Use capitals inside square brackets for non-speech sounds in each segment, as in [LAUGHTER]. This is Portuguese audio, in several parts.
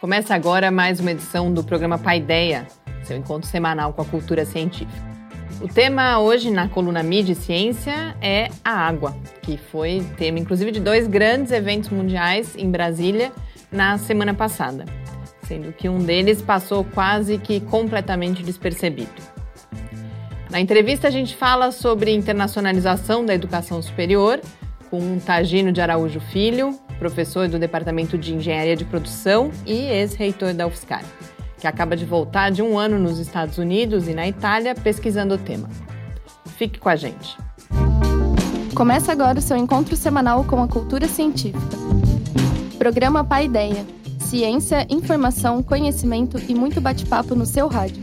Começa agora mais uma edição do programa Paideia, seu encontro semanal com a cultura científica. O tema hoje na coluna Mídia e Ciência é a água, que foi tema inclusive de dois grandes eventos mundiais em Brasília na semana passada, sendo que um deles passou quase que completamente despercebido. Na entrevista a gente fala sobre internacionalização da educação superior com Tagino de Araújo Filho, professor do Departamento de Engenharia de Produção e ex-reitor da UFSCar que acaba de voltar de um ano nos Estados Unidos e na Itália pesquisando o tema. Fique com a gente. Começa agora o seu encontro semanal com a cultura científica. Programa Pai Ideia. Ciência, informação, conhecimento e muito bate-papo no seu rádio.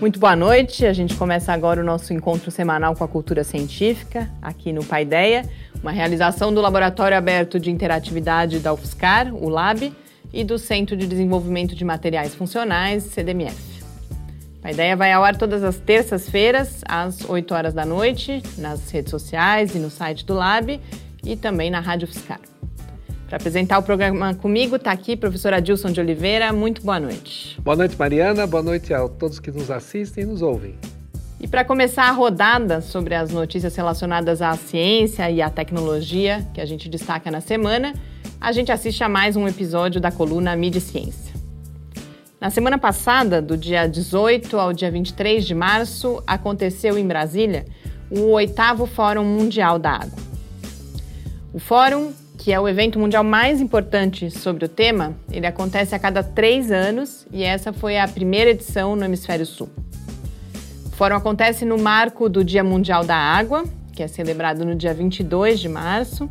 Muito boa noite. A gente começa agora o nosso encontro semanal com a cultura científica, aqui no Paideia, uma realização do Laboratório Aberto de Interatividade da UFSCar, o LAB, e do Centro de Desenvolvimento de Materiais Funcionais, CDMF. A ideia vai ao ar todas as terças-feiras, às 8 horas da noite, nas redes sociais e no site do Lab e também na Rádio Fiscar. Para apresentar o programa comigo está aqui a professora Adilson de Oliveira. Muito boa noite. Boa noite, Mariana. Boa noite a todos que nos assistem e nos ouvem. E para começar a rodada sobre as notícias relacionadas à ciência e à tecnologia que a gente destaca na semana, a gente assiste a mais um episódio da coluna Mídia e Ciência. Na semana passada, do dia 18 ao dia 23 de março, aconteceu em Brasília o oitavo Fórum Mundial da Água. O fórum, que é o evento mundial mais importante sobre o tema, ele acontece a cada três anos e essa foi a primeira edição no Hemisfério Sul. O fórum acontece no marco do Dia Mundial da Água, que é celebrado no dia 22 de março,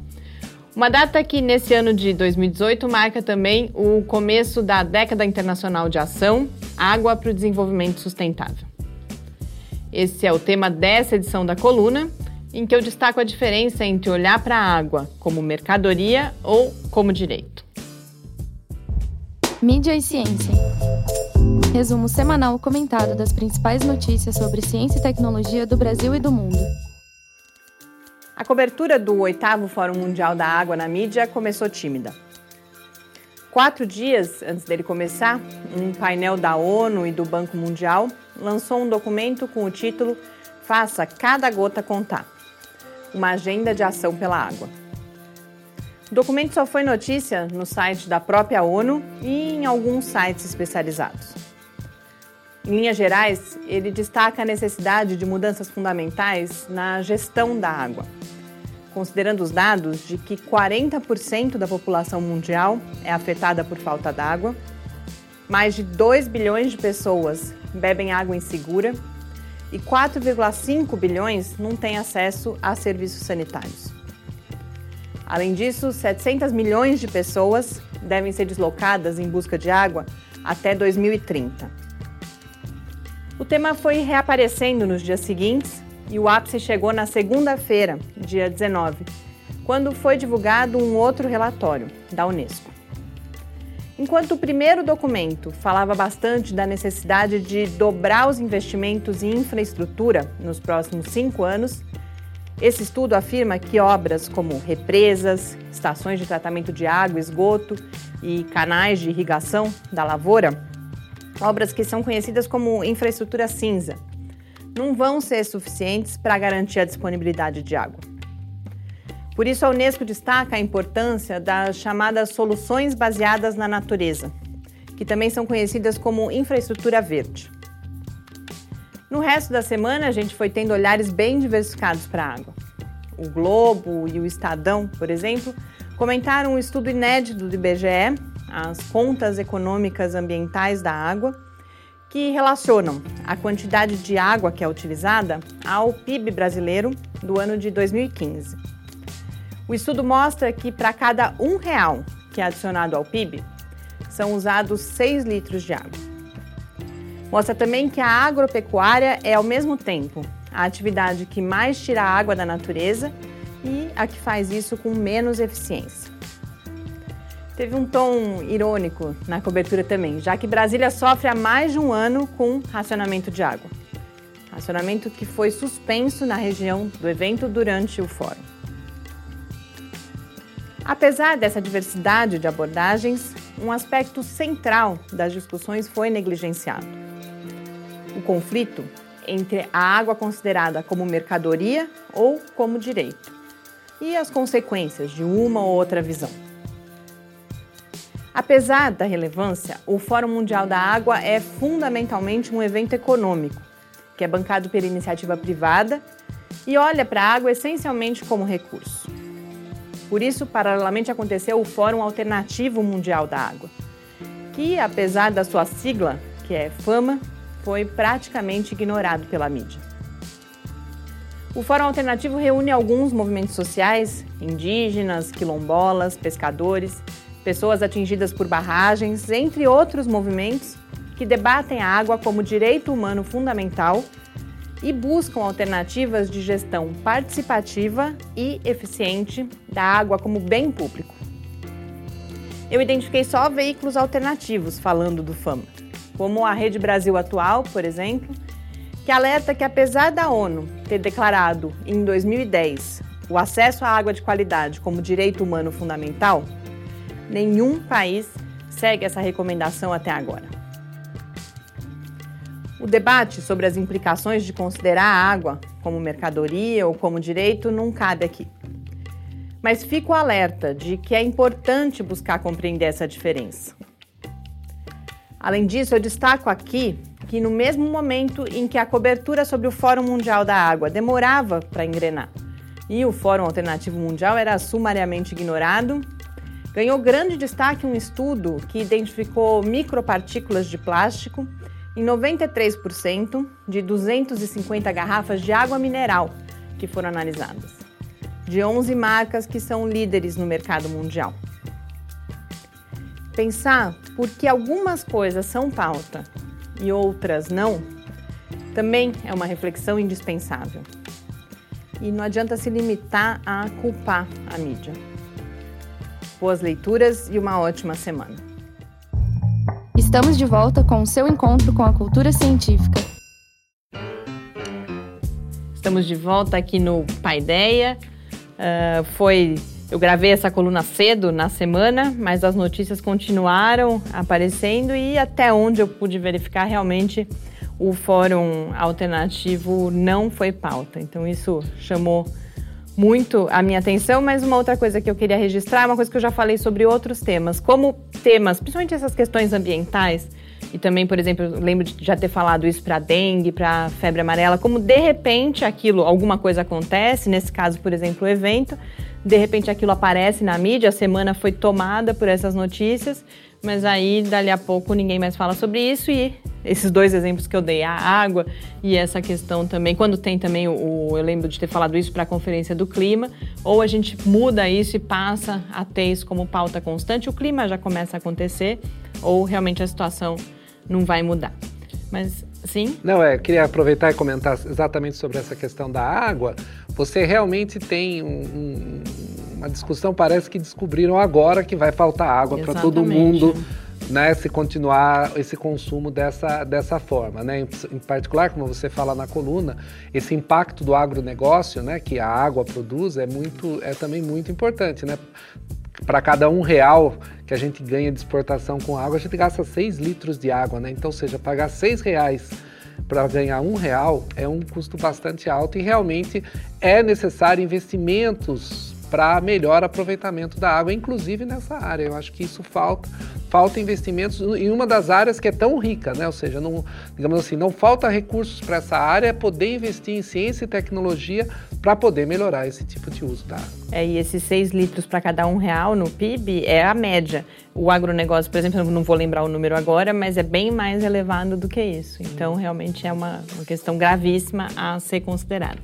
uma data que nesse ano de 2018 marca também o começo da década internacional de ação Água para o Desenvolvimento Sustentável. Esse é o tema dessa edição da coluna, em que eu destaco a diferença entre olhar para a água como mercadoria ou como direito. Mídia e ciência. Resumo semanal comentado das principais notícias sobre ciência e tecnologia do Brasil e do mundo. A cobertura do oitavo Fórum Mundial da Água na mídia começou tímida. Quatro dias antes dele começar, um painel da ONU e do Banco Mundial lançou um documento com o título Faça Cada Gota Contar uma agenda de ação pela água. O documento só foi notícia no site da própria ONU e em alguns sites especializados. Em linhas gerais, ele destaca a necessidade de mudanças fundamentais na gestão da água considerando os dados de que 40% da população mundial é afetada por falta d'água, mais de 2 bilhões de pessoas bebem água insegura e 4,5 bilhões não têm acesso a serviços sanitários. Além disso, 700 milhões de pessoas devem ser deslocadas em busca de água até 2030. O tema foi reaparecendo nos dias seguintes e o ápice chegou na segunda-feira, dia 19, quando foi divulgado um outro relatório da Unesco. Enquanto o primeiro documento falava bastante da necessidade de dobrar os investimentos em infraestrutura nos próximos cinco anos, esse estudo afirma que obras como represas, estações de tratamento de água, esgoto e canais de irrigação da lavoura, obras que são conhecidas como infraestrutura cinza, não vão ser suficientes para garantir a disponibilidade de água. Por isso, a Unesco destaca a importância das chamadas soluções baseadas na natureza, que também são conhecidas como infraestrutura verde. No resto da semana, a gente foi tendo olhares bem diversificados para a água. O Globo e o Estadão, por exemplo, comentaram um estudo inédito do IBGE, as contas econômicas ambientais da água, que relacionam a quantidade de água que é utilizada ao PIB brasileiro do ano de 2015. O estudo mostra que para cada um real que é adicionado ao PIB, são usados 6 litros de água. Mostra também que a agropecuária é, ao mesmo tempo, a atividade que mais tira água da natureza e a que faz isso com menos eficiência. Teve um tom irônico na cobertura também, já que Brasília sofre há mais de um ano com racionamento de água. Racionamento que foi suspenso na região do evento durante o fórum. Apesar dessa diversidade de abordagens, um aspecto central das discussões foi negligenciado: o conflito entre a água considerada como mercadoria ou como direito e as consequências de uma ou outra visão. Apesar da relevância, o Fórum Mundial da Água é fundamentalmente um evento econômico, que é bancado pela iniciativa privada e olha para a água essencialmente como recurso. Por isso, paralelamente aconteceu o Fórum Alternativo Mundial da Água, que, apesar da sua sigla, que é FAMA, foi praticamente ignorado pela mídia. O Fórum Alternativo reúne alguns movimentos sociais, indígenas, quilombolas, pescadores, pessoas atingidas por barragens, entre outros movimentos que debatem a água como direito humano fundamental e buscam alternativas de gestão participativa e eficiente da água como bem público. Eu identifiquei só veículos alternativos falando do FAMA, como a Rede Brasil Atual, por exemplo, que alerta que apesar da ONU ter declarado em 2010 o acesso à água de qualidade como direito humano fundamental, Nenhum país segue essa recomendação até agora. O debate sobre as implicações de considerar a água como mercadoria ou como direito não cabe aqui. Mas fico alerta de que é importante buscar compreender essa diferença. Além disso, eu destaco aqui que no mesmo momento em que a cobertura sobre o Fórum Mundial da Água demorava para engrenar e o Fórum Alternativo Mundial era sumariamente ignorado, Ganhou grande destaque um estudo que identificou micropartículas de plástico em 93% de 250 garrafas de água mineral que foram analisadas, de 11 marcas que são líderes no mercado mundial. Pensar por que algumas coisas são pauta e outras não, também é uma reflexão indispensável. E não adianta se limitar a culpar a mídia. Boas leituras e uma ótima semana. Estamos de volta com o seu encontro com a cultura científica. Estamos de volta aqui no Paideia. Uh, foi eu gravei essa coluna cedo na semana, mas as notícias continuaram aparecendo e até onde eu pude verificar realmente o fórum alternativo não foi pauta. Então isso chamou muito a minha atenção, mas uma outra coisa que eu queria registrar, uma coisa que eu já falei sobre outros temas, como temas, principalmente essas questões ambientais, e também, por exemplo, lembro de já ter falado isso para dengue, para febre amarela, como de repente aquilo, alguma coisa acontece, nesse caso, por exemplo, o evento, de repente aquilo aparece na mídia, a semana foi tomada por essas notícias, mas aí dali a pouco ninguém mais fala sobre isso e esses dois exemplos que eu dei, a água e essa questão também, quando tem também o, eu lembro de ter falado isso para a conferência do clima, ou a gente muda isso e passa a ter isso como pauta constante, o clima já começa a acontecer, ou realmente a situação não vai mudar. Mas sim? Não, é, queria aproveitar e comentar exatamente sobre essa questão da água. Você realmente tem um, um, uma discussão, parece que descobriram agora que vai faltar água para todo mundo né, se continuar esse consumo dessa, dessa forma. Né? Em, em, particular, como você fala na coluna, esse impacto do agronegócio né, que a água produz é, muito, é também muito importante. Né? Para cada um real que a gente ganha de exportação com água, a gente gasta 6 litros de água. Né? Então, ou seja, pagar 6 reais para ganhar um real é um custo bastante alto e realmente é necessário investimentos para melhor aproveitamento da água, inclusive nessa área. Eu acho que isso falta, falta investimentos em uma das áreas que é tão rica, né? Ou seja, não, digamos assim, não falta recursos para essa área, é poder investir em ciência e tecnologia para poder melhorar esse tipo de uso da água. É, e esses 6 litros para cada um real no PIB é a média. O agronegócio, por exemplo, não vou lembrar o número agora, mas é bem mais elevado do que isso. Então, realmente é uma, uma questão gravíssima a ser considerada.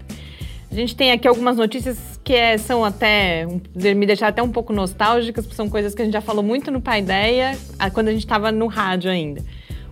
A gente tem aqui algumas notícias que é, são até me deixar até um pouco nostálgicas, porque são coisas que a gente já falou muito no Paideia, quando a gente estava no rádio ainda.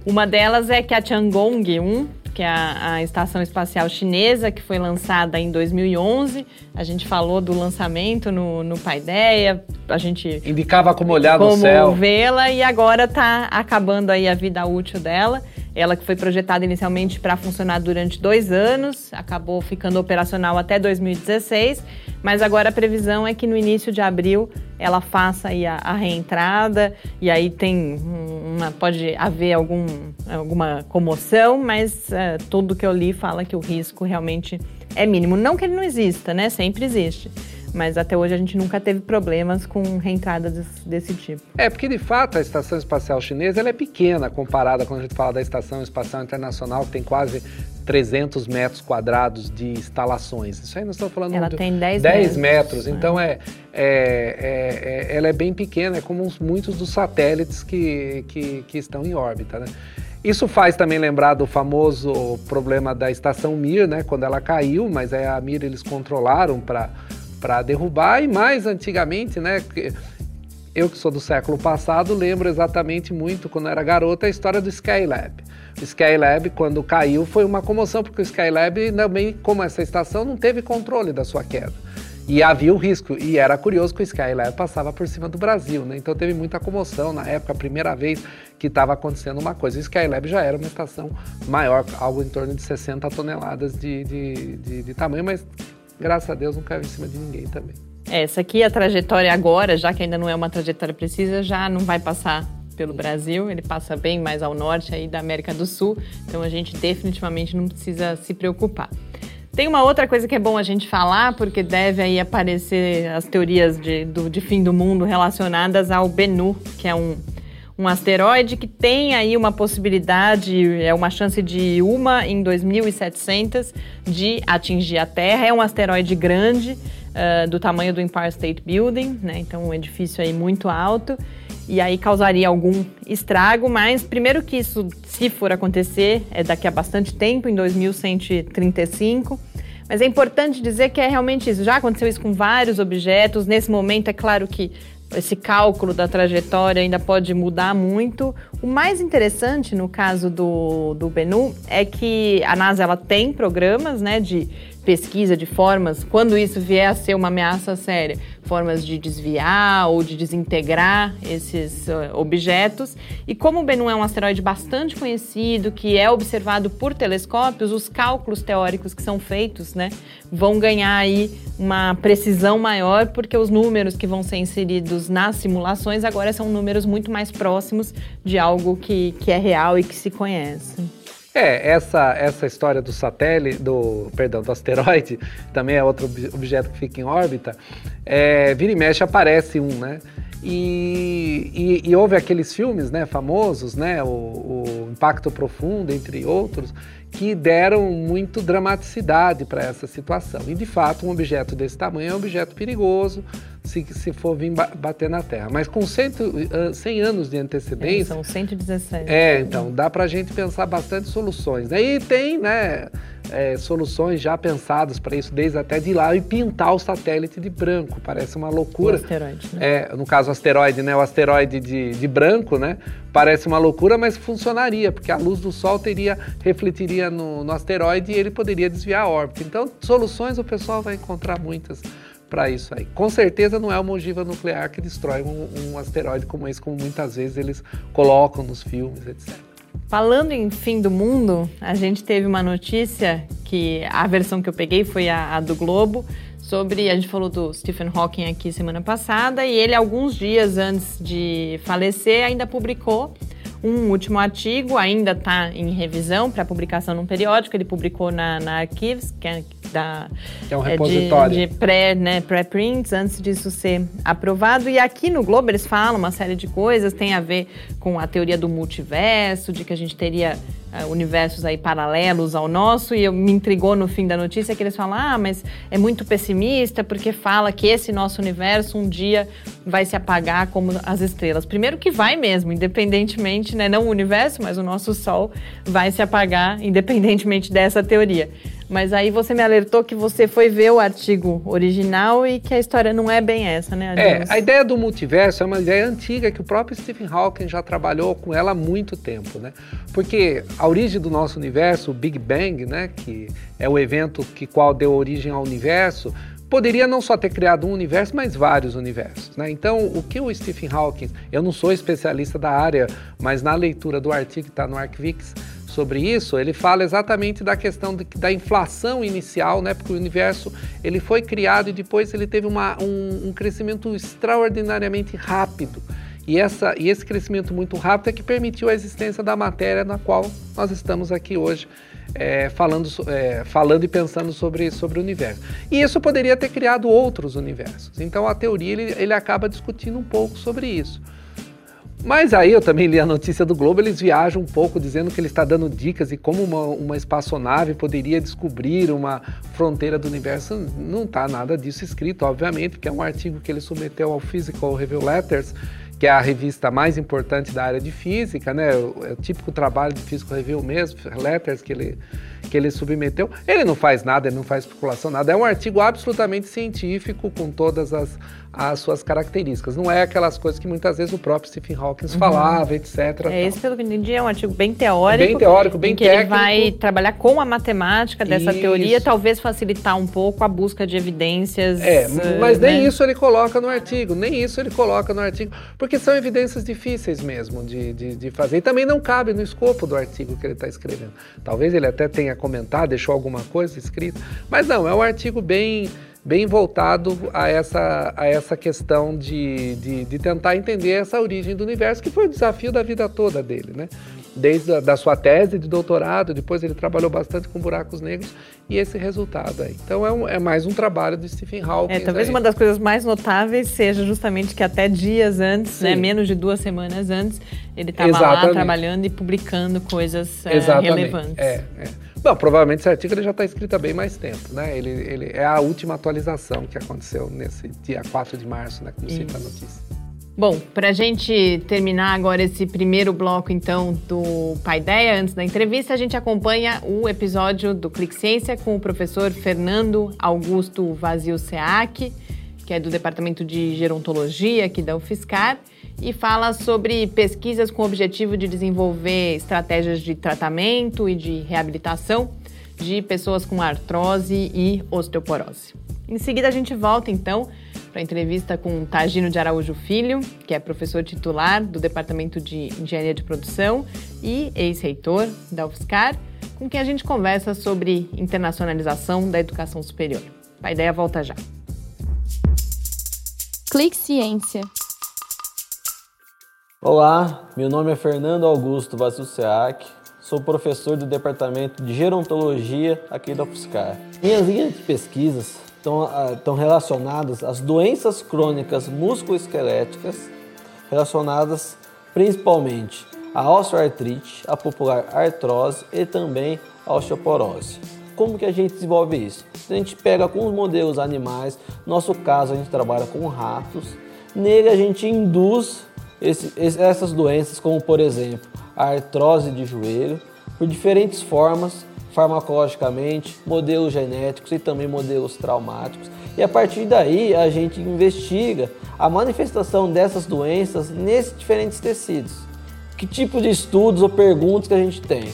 Uma delas é que a Tiangong 1, que é a, a, estação espacial chinesa, que foi lançada em 2011. A gente falou do lançamento no, no Paideia, a gente... Indicava como olhar no céu. Como vê-la, e agora está acabando aí a vida útil dela. Ela que foi projetada inicialmente para funcionar durante dois anos, acabou ficando operacional até 2016, mas agora a previsão é que no início de abril ela faça aí a, a reentrada e aí tem uma, pode haver algum, alguma comoção, mas tudo que eu li fala que o risco realmente é mínimo. Não que ele não exista, né? Sempre existe mas até hoje a gente nunca teve problemas com reentradas desse, desse, tipo. É, porque de fato a Estação Espacial Chinesa ela é pequena comparada quando a gente fala da Estação Espacial Internacional, que tem quase 300 metros quadrados de instalações. Isso aí nós estamos falando ela de tem 10, 10 metros. metros. Então é, é, é, é, ela é bem pequena, é como muitos dos satélites que, que, que estão em órbita, né? Isso faz também lembrar do famoso problema da estação Mir, né? Quando ela caiu, mas a Mir eles controlaram para para derrubar e mais antigamente, né? Eu que sou do século passado lembro exatamente muito quando era garota a história do Skylab. O Skylab quando caiu foi uma comoção porque o Skylab também, como essa estação, não teve controle da sua queda. E havia o risco, e era curioso que o Skylab passava por cima do Brasil, né? Então teve muita comoção na época, a primeira vez que estava acontecendo uma coisa. O Skylab já era uma estação maior, algo em torno de 60 toneladas de, de, de, de tamanho, mas graças a Deus não caiu em cima de ninguém também. É, essa aqui, a trajetória agora, já que ainda não é uma trajetória precisa, já não vai passar pelo Brasil, ele passa bem mais ao norte aí da América do Sul, então a gente definitivamente não precisa se preocupar. Tem uma outra coisa que é bom a gente falar, porque deve aí aparecer as teorias de, do, de fim do mundo relacionadas ao Bennu, que é um, um asteroide que tem aí uma possibilidade, é uma chance de uma em 2.700 de atingir a Terra. É um asteroide grande, uh, do tamanho do Empire State Building, né? Então um edifício aí muito alto e aí causaria algum estrago, mas primeiro que isso, se for acontecer, é daqui a bastante tempo, em 2135. Mas é importante dizer que é realmente isso. Já aconteceu isso com vários objetos. Nesse momento, é claro que esse cálculo da trajetória ainda pode mudar muito. O mais interessante no caso do, do Bennu é que a NASA ela tem programas né, de pesquisa de formas, quando isso vier a ser uma ameaça séria, formas de desviar ou de desintegrar esses uh, objetos. E como o Bennu é um asteroide bastante conhecido, que é observado por telescópios, os cálculos teóricos que são feitos né, vão ganhar aí uma precisão maior, porque os números que vão ser inseridos nas simulações agora são números muito mais próximos de algo que, que é real e que se conhece. É, essa, essa história do satélite, do, perdão, do asteroide, [LAUGHS] também é outro objeto que fica em órbita, é, vira e mexe aparece um, né? E, e, e, houve aqueles filmes né, famosos, né, o, o Impacto Profundo, entre outros, que deram muito dramaticidade para essa situação. E de fato, um objeto desse tamanho é um objeto perigoso se, se for vir bater na Terra. Mas com 100, 100 anos de antecedência. É, são 117. É, então dá para a gente pensar bastante soluções. Aí tem, né? é, soluções já pensadas para isso, desde até de lá e pintar o satélite de branco. Parece uma loucura. O asteroide, né? É, no caso, o asteroide, né? O asteroide de, de branco, né? Parece uma loucura, mas funcionaria, porque a luz do Sol teria, refletiria no, no asteroide e ele poderia desviar a órbita. Então, soluções o pessoal vai encontrar muitas para isso aí. Com certeza não é uma ogiva nuclear que destrói um, um asteroide como esse, como muitas vezes eles colocam nos filmes, etc. Falando em fim do mundo, a gente teve uma notícia que a versão que eu peguei foi a, a, do Globo sobre a gente falou do Stephen Hawking aqui semana passada e ele alguns dias antes de falecer ainda publicou um último artigo, ainda está em revisão para publicação num periódico. Ele publicou na, na Archives, que é da é um repositório de, de pré, né, pré-prints antes disso ser aprovado. E aqui no Globo eles falam uma série de coisas, tem a ver com a teoria do multiverso, de que a gente teria uh, universos aí paralelos ao nosso. E eu, me intrigou no fim da notícia que eles falam: ah, mas é muito pessimista porque fala que esse nosso universo um dia vai se apagar como as estrelas. Primeiro que vai mesmo, independentemente, né, não o universo, mas o nosso Sol vai se apagar independentemente dessa teoria. Mas aí você me alertou que você foi ver o artigo original e que a história não é bem essa, né? É, a ideia do multiverso é uma ideia antiga que o próprio Stephen Hawking já trabalhou com ela há muito tempo, né? Porque a origem do nosso universo, o Big Bang, né, que é o evento que qual deu origem ao universo, poderia não só ter criado um universo, mas vários universos. Né? Então, o que o Stephen Hawking, eu não sou especialista da área, mas na leitura do artigo que está no ArcVix, sobre isso, ele fala exatamente da questão de, da inflação inicial, né? Porque o universo ele foi criado e depois ele teve uma, um, um crescimento extraordinariamente rápido. E, essa, e esse crescimento muito rápido é que permitiu a existência da matéria na qual nós estamos aqui hoje é, falando, é, falando e pensando sobre, sobre o universo. E isso poderia ter criado outros universos. Então a teoria ele, ele acaba discutindo um pouco sobre isso. Mas aí eu também li a notícia do Globo, eles viajam um pouco dizendo que ele está dando dicas de como uma, uma espaçonave poderia descobrir uma fronteira do universo. Não está nada disso escrito, obviamente, porque é um artigo que ele submeteu ao Physical Review Letters, que é a revista mais importante da área de física, né? É o típico trabalho de Physical Review mesmo, Letters que ele que ele submeteu. Ele não faz nada, ele não faz especulação, nada. É um artigo absolutamente científico, com todas as, as suas características. Não é aquelas coisas que muitas vezes o próprio Stephen Hawking uhum. falava, etc. É, esse, pelo que entendi, é um artigo bem teórico. Bem teórico, bem em que técnico. ele vai trabalhar com a matemática dessa isso. teoria, talvez facilitar um pouco a busca de evidências. É, mas né? nem isso ele coloca no artigo, nem isso ele coloca no artigo, porque são evidências difíceis mesmo de, de, de fazer. E também não cabe no escopo do artigo que ele está escrevendo. Talvez ele até tenha comentar, deixou alguma coisa escrita, mas não, é um artigo bem bem voltado a essa, a essa questão de, de, de, tentar entender essa origem do universo, que foi o desafio da vida toda dele, né? Desde a da sua tese de doutorado, depois ele trabalhou bastante com buracos negros e esse resultado aí. Então é, um, é mais um trabalho do Stephen Hawking. É, talvez aí. uma das coisas mais notáveis seja justamente que até dias antes, né, menos de duas semanas antes, ele estava lá trabalhando e publicando coisas é, relevantes. É, é. Bom, provavelmente esse artigo ele já está escrito há bem mais tempo, né? Ele, ele é a última atualização que aconteceu nesse dia 4 de março, né? Como Isso. cita a notícia. Bom, para a gente terminar agora esse primeiro bloco, então, do Paideia, antes da entrevista, a gente acompanha o episódio do Clique Ciência com o professor Fernando Augusto Vazio Seac, que é do Departamento de Gerontologia aqui da UFSCar, e fala sobre pesquisas com o objetivo de desenvolver estratégias de tratamento e de reabilitação de pessoas com artrose e osteoporose. Em seguida, a gente volta então para a entrevista com Tagino de Araújo Filho, que é professor titular do Departamento de Engenharia de Produção e ex-reitor da UFSCar, com quem a gente conversa sobre internacionalização da educação superior. A ideia volta já. Clique Ciência. Olá, meu nome é Fernando Augusto Vasilceac, sou professor do Departamento de Gerontologia aqui da UFSCar. Minhas linhas de pesquisas estão, estão relacionadas às doenças crônicas musculoesqueléticas, relacionadas principalmente à osteoartrite, à popular artrose e também à osteoporose. Como que a gente desenvolve isso? A gente pega os modelos animais, no nosso caso a gente trabalha com ratos, nele a gente induz esse, essas doenças, como por exemplo a artrose de joelho, por diferentes formas, farmacologicamente, modelos genéticos e também modelos traumáticos. E a partir daí a gente investiga a manifestação dessas doenças nesses diferentes tecidos. Que tipo de estudos ou perguntas que a gente tem?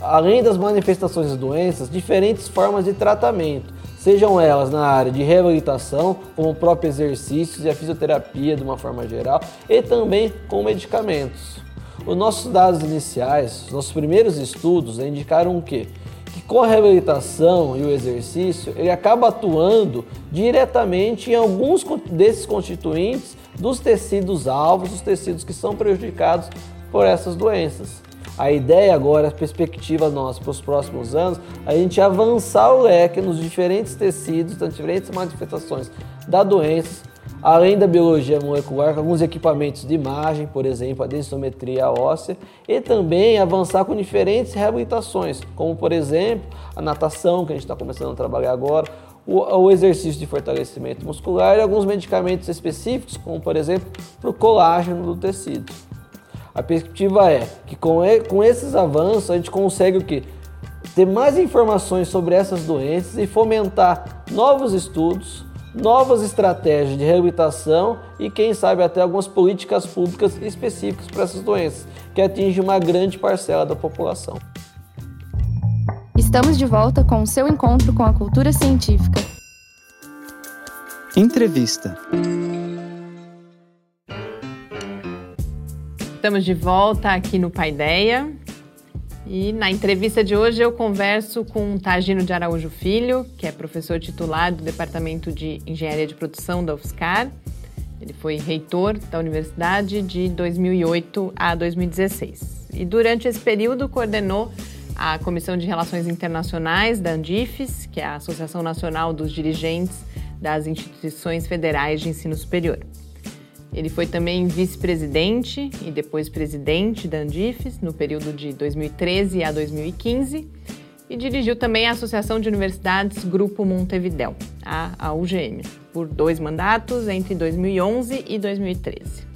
Além das manifestações das doenças, diferentes formas de tratamento sejam elas na área de reabilitação, como o próprio exercícios e a fisioterapia de uma forma geral, e também com medicamentos. Os nossos dados iniciais, os nossos primeiros estudos indicaram o quê? Que com a reabilitação e o exercício, ele acaba atuando diretamente em alguns desses constituintes dos tecidos alvos, os tecidos que são prejudicados por essas doenças. A ideia agora, a perspectiva nossa para os próximos anos, a gente avançar o leque nos diferentes tecidos, nas diferentes manifestações da doença, além da biologia molecular, com alguns equipamentos de imagem, por exemplo, a densometria óssea, e também avançar com diferentes reabilitações, como por exemplo a natação, que a gente está começando a trabalhar agora, o, exercício de fortalecimento muscular e alguns medicamentos específicos, como por exemplo para o colágeno do tecido. A perspectiva é que com, com esses avanços a gente consegue o que? ter mais informações sobre essas doenças e fomentar novos estudos, novas estratégias de reabilitação e, quem sabe, até algumas políticas públicas específicas para essas doenças, que atingem uma grande parcela da população. Estamos de volta com o seu encontro com a cultura científica. Entrevista. Estamos de volta aqui no Paideia. E na entrevista de hoje eu converso com Tagino de Araújo Filho, que é professor titular do Departamento de Engenharia de Produção da UFSCar. Ele foi reitor da universidade de 2008 a 2016. E durante esse período coordenou a Comissão de Relações Internacionais da Andifes, que é a Associação Nacional dos Dirigentes das Instituições Federais de Ensino Superior. Ele foi também vice-presidente e depois presidente da Andifes no período de 2013 a 2015 e dirigiu também a Associação de Universidades Grupo Montevidéu, a UGM, por dois mandatos entre 2011 e 2013.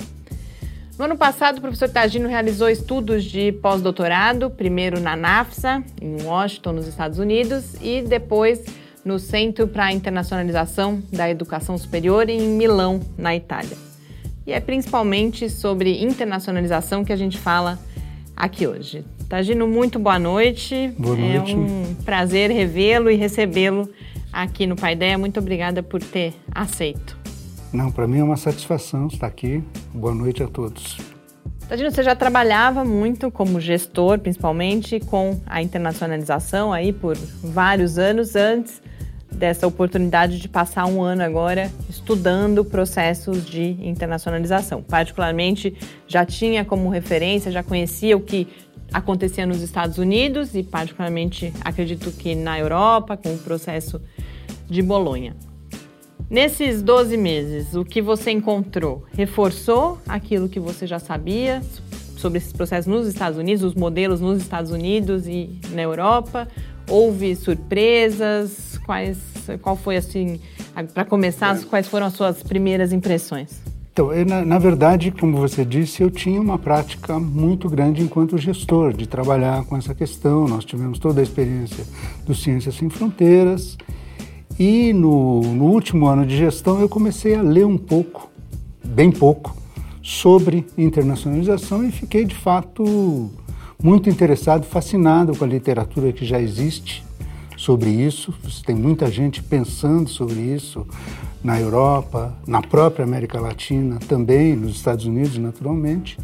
No ano passado, o professor Tagino realizou estudos de pós-doutorado, primeiro na NAFSA, em Washington, nos Estados Unidos, e depois no Centro para a Internacionalização da Educação Superior em Milão, na Itália. E é principalmente sobre internacionalização que a gente fala aqui hoje. Tagino, muito boa noite. Boa noite. É um prazer revê-lo e recebê-lo aqui no Paideia. Muito obrigada por ter aceito. Não, para mim é uma satisfação estar aqui. Boa noite a todos. Tadino, você já trabalhava muito como gestor, principalmente com a internacionalização aí por vários anos antes dessa oportunidade de passar um ano agora estudando processos de internacionalização. Particularmente, já tinha como referência, já conhecia o que acontecia nos Estados Unidos e, particularmente, acredito que na Europa, com o processo de Bolonha. Nesses 12 meses, o que você encontrou reforçou aquilo que você já sabia sobre esses processos nos Estados Unidos, os modelos nos Estados Unidos e na Europa? Houve surpresas? Quais, qual foi assim, para começar, quais foram as suas primeiras impressões? Então, eu, na, na, verdade, como você disse, eu tinha uma prática muito grande enquanto gestor de trabalhar com essa questão. Nós tivemos toda a experiência do Ciências Sem Fronteiras e no, no último ano de gestão eu comecei a ler um pouco, bem pouco, sobre internacionalização e fiquei de fato muito interessado, fascinado com a literatura que já existe sobre isso. Tem muita gente pensando sobre isso na Europa, na própria América Latina, também nos Estados Unidos, naturalmente.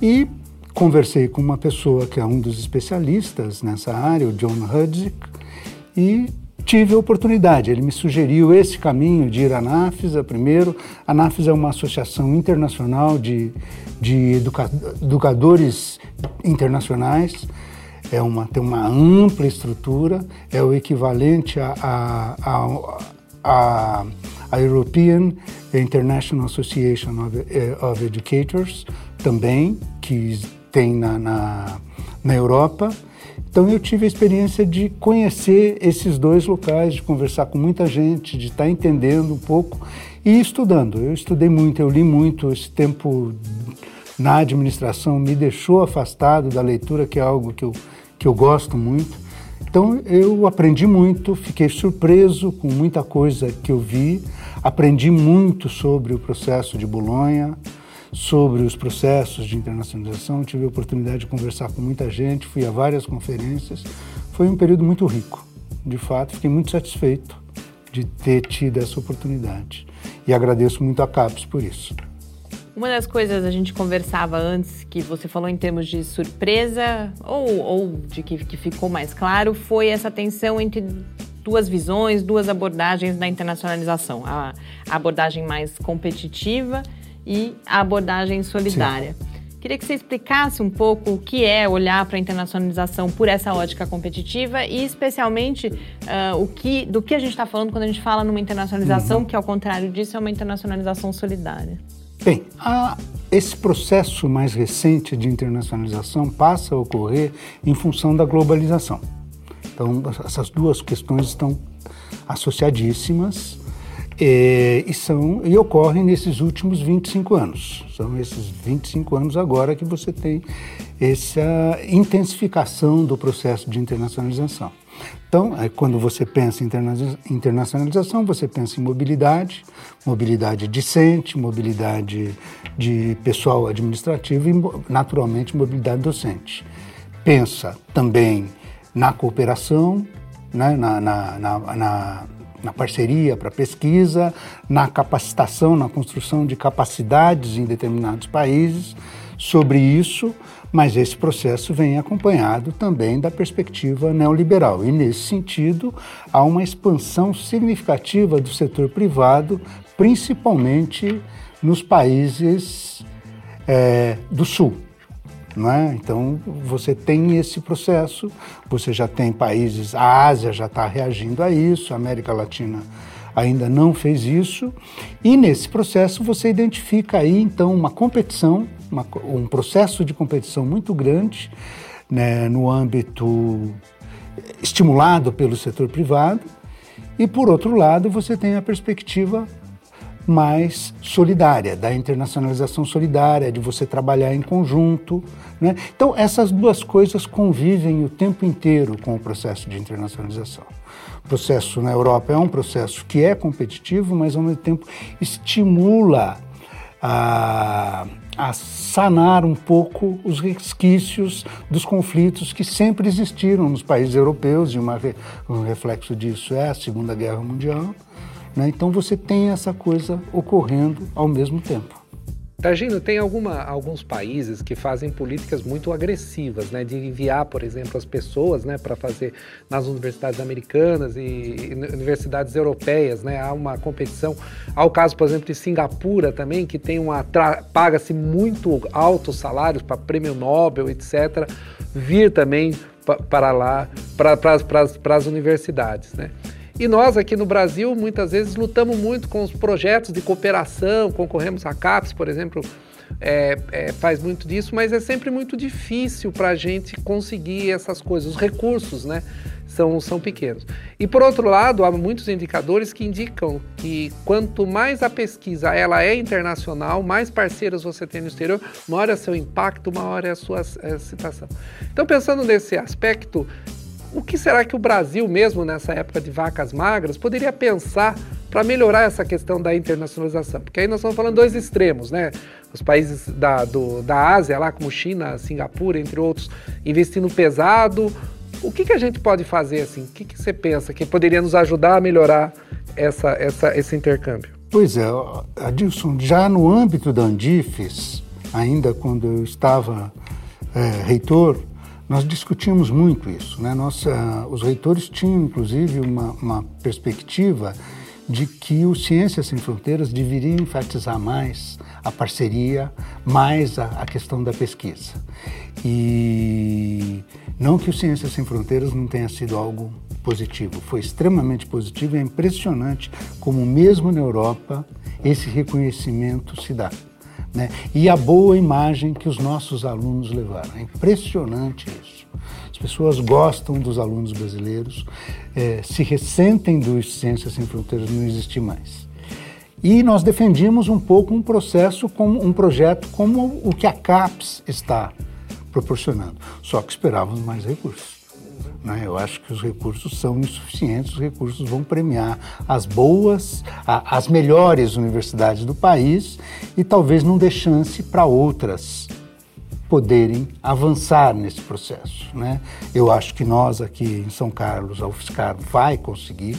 E conversei com uma pessoa que é um dos especialistas nessa área, o John Hudzik, e tive a oportunidade. Ele me sugeriu esse caminho de ir à NAFSA primeiro. A NAFSA é uma associação internacional de, de educa, educadores internacionais é uma, tem uma ampla estrutura, é o equivalente à a, a, a, a, European International Association of, eh, of, Educators, também, que tem na, na, na Europa. Então eu tive a experiência de conhecer esses dois locais, de conversar com muita gente, de estar entendendo um pouco e estudando. Eu estudei muito, eu li muito. Esse tempo na administração me deixou afastado da leitura, que é algo que eu que eu gosto muito. Então eu aprendi muito, fiquei surpreso com muita coisa que eu vi, aprendi muito sobre o processo de Bolonha, sobre os processos de internacionalização, tive a oportunidade de conversar com muita gente, fui a várias conferências. Foi um período muito rico, de fato, fiquei muito satisfeito de ter tido essa oportunidade. E agradeço muito a CAPES por isso. Uma das coisas a gente conversava antes, que você falou em termos de surpresa, ou, ou de que, que ficou mais claro, foi essa tensão entre duas visões, duas abordagens da internacionalização. A, a abordagem mais competitiva e a abordagem solidária. Sim. Queria que você explicasse um pouco o que é olhar para a internacionalização por essa ótica competitiva e, especialmente, uh, o que, do que a gente está falando quando a gente fala numa internacionalização uhum. que, ao contrário disso, é uma internacionalização solidária. Bem, a, esse processo mais recente de internacionalização passa a ocorrer em função da globalização. Então, essas duas questões estão associadíssimas. E, e, são, e ocorrem nesses últimos 25 anos. São esses 25 anos agora que você tem essa intensificação do processo de internacionalização. Então, quando você pensa em internacionalização, você pensa em mobilidade, mobilidade decente, mobilidade de pessoal administrativo e, naturalmente, mobilidade docente. Pensa também na cooperação, né, na, na, na, na parceria para pesquisa, na capacitação, na construção de capacidades em determinados países sobre isso, mas esse processo vem acompanhado também da perspectiva neoliberal. E, nesse sentido, há uma expansão significativa do setor privado, principalmente nos países é, do Sul. Não é? Então, você tem esse processo, você já tem países, a Ásia já está reagindo a isso, a América Latina ainda não fez isso, e nesse processo você identifica aí, então, uma competição, uma, um processo de competição muito grande né, no âmbito estimulado pelo setor privado, e por outro lado, você tem a perspectiva mais solidária, da internacionalização solidária, de você trabalhar em conjunto. Né? Então, essas duas coisas convivem o tempo inteiro com o processo de internacionalização. O processo na Europa é um processo que é competitivo, mas ao mesmo tempo estimula a, a sanar um pouco os resquícios dos conflitos que sempre existiram nos países europeus, e uma, um reflexo disso é a Segunda Guerra Mundial né? Então você tem essa coisa ocorrendo ao mesmo tempo. Targino, tem alguma, alguns países que fazem políticas muito agressivas, né, de enviar, por exemplo, as pessoas, né, para fazer nas universidades americanas e, universidades europeias, né, há uma competição. Há o caso, por exemplo, de Singapura também, que tem uma paga-se muito altos salários para prêmio Nobel, etc. Vir também para lá, para as universidades, né? E nós aqui no Brasil, muitas vezes, lutamos muito com os projetos de cooperação, concorremos a CAPES, por exemplo, é, é, faz muito disso, mas é sempre muito difícil para a gente conseguir essas coisas. Os recursos né, são, são pequenos. E por outro lado, há muitos indicadores que indicam que quanto mais a pesquisa ela é internacional, mais parceiros você tem no exterior, maior é seu impacto, maior é a sua é. Então, pensando nesse aspecto, o que será que o Brasil, mesmo nessa época de vacas magras, poderia pensar para melhorar essa questão da internacionalização? Porque aí nós estamos falando dois extremos, né? Os países da, do, da Ásia, lá como China, Singapura, entre outros, investindo pesado. O que, que a gente pode fazer assim? O que, que você pensa que poderia nos ajudar a melhorar essa, essa, esse intercâmbio? Pois é, Adilson, já no âmbito da Andifes, ainda quando eu estava é, reitor, nós discutimos muito isso. Né? Nossa, os reitores tinham, inclusive, uma, uma perspectiva de que o Ciências Sem Fronteiras deveria enfatizar mais a parceria, mais a, a, questão da pesquisa. E não que o Ciências Sem Fronteiras não tenha sido algo positivo, foi extremamente positivo e é impressionante como mesmo na Europa esse reconhecimento se dá. Né? E a boa imagem que os nossos alunos levaram. É impressionante isso. As pessoas gostam dos alunos brasileiros, é, se ressentem dos Ciências Sem Fronteiras não existir mais. E nós defendíamos um pouco um processo, como um projeto como o que a CAPES está proporcionando, só que esperávamos mais recursos. Né? Eu acho que os recursos são insuficientes, os recursos vão premiar as boas, a, as melhores universidades do país e talvez não dê chance para outras poderem avançar nesse processo. Né? Eu acho que nós aqui em São Carlos, a UFSCar vai conseguir,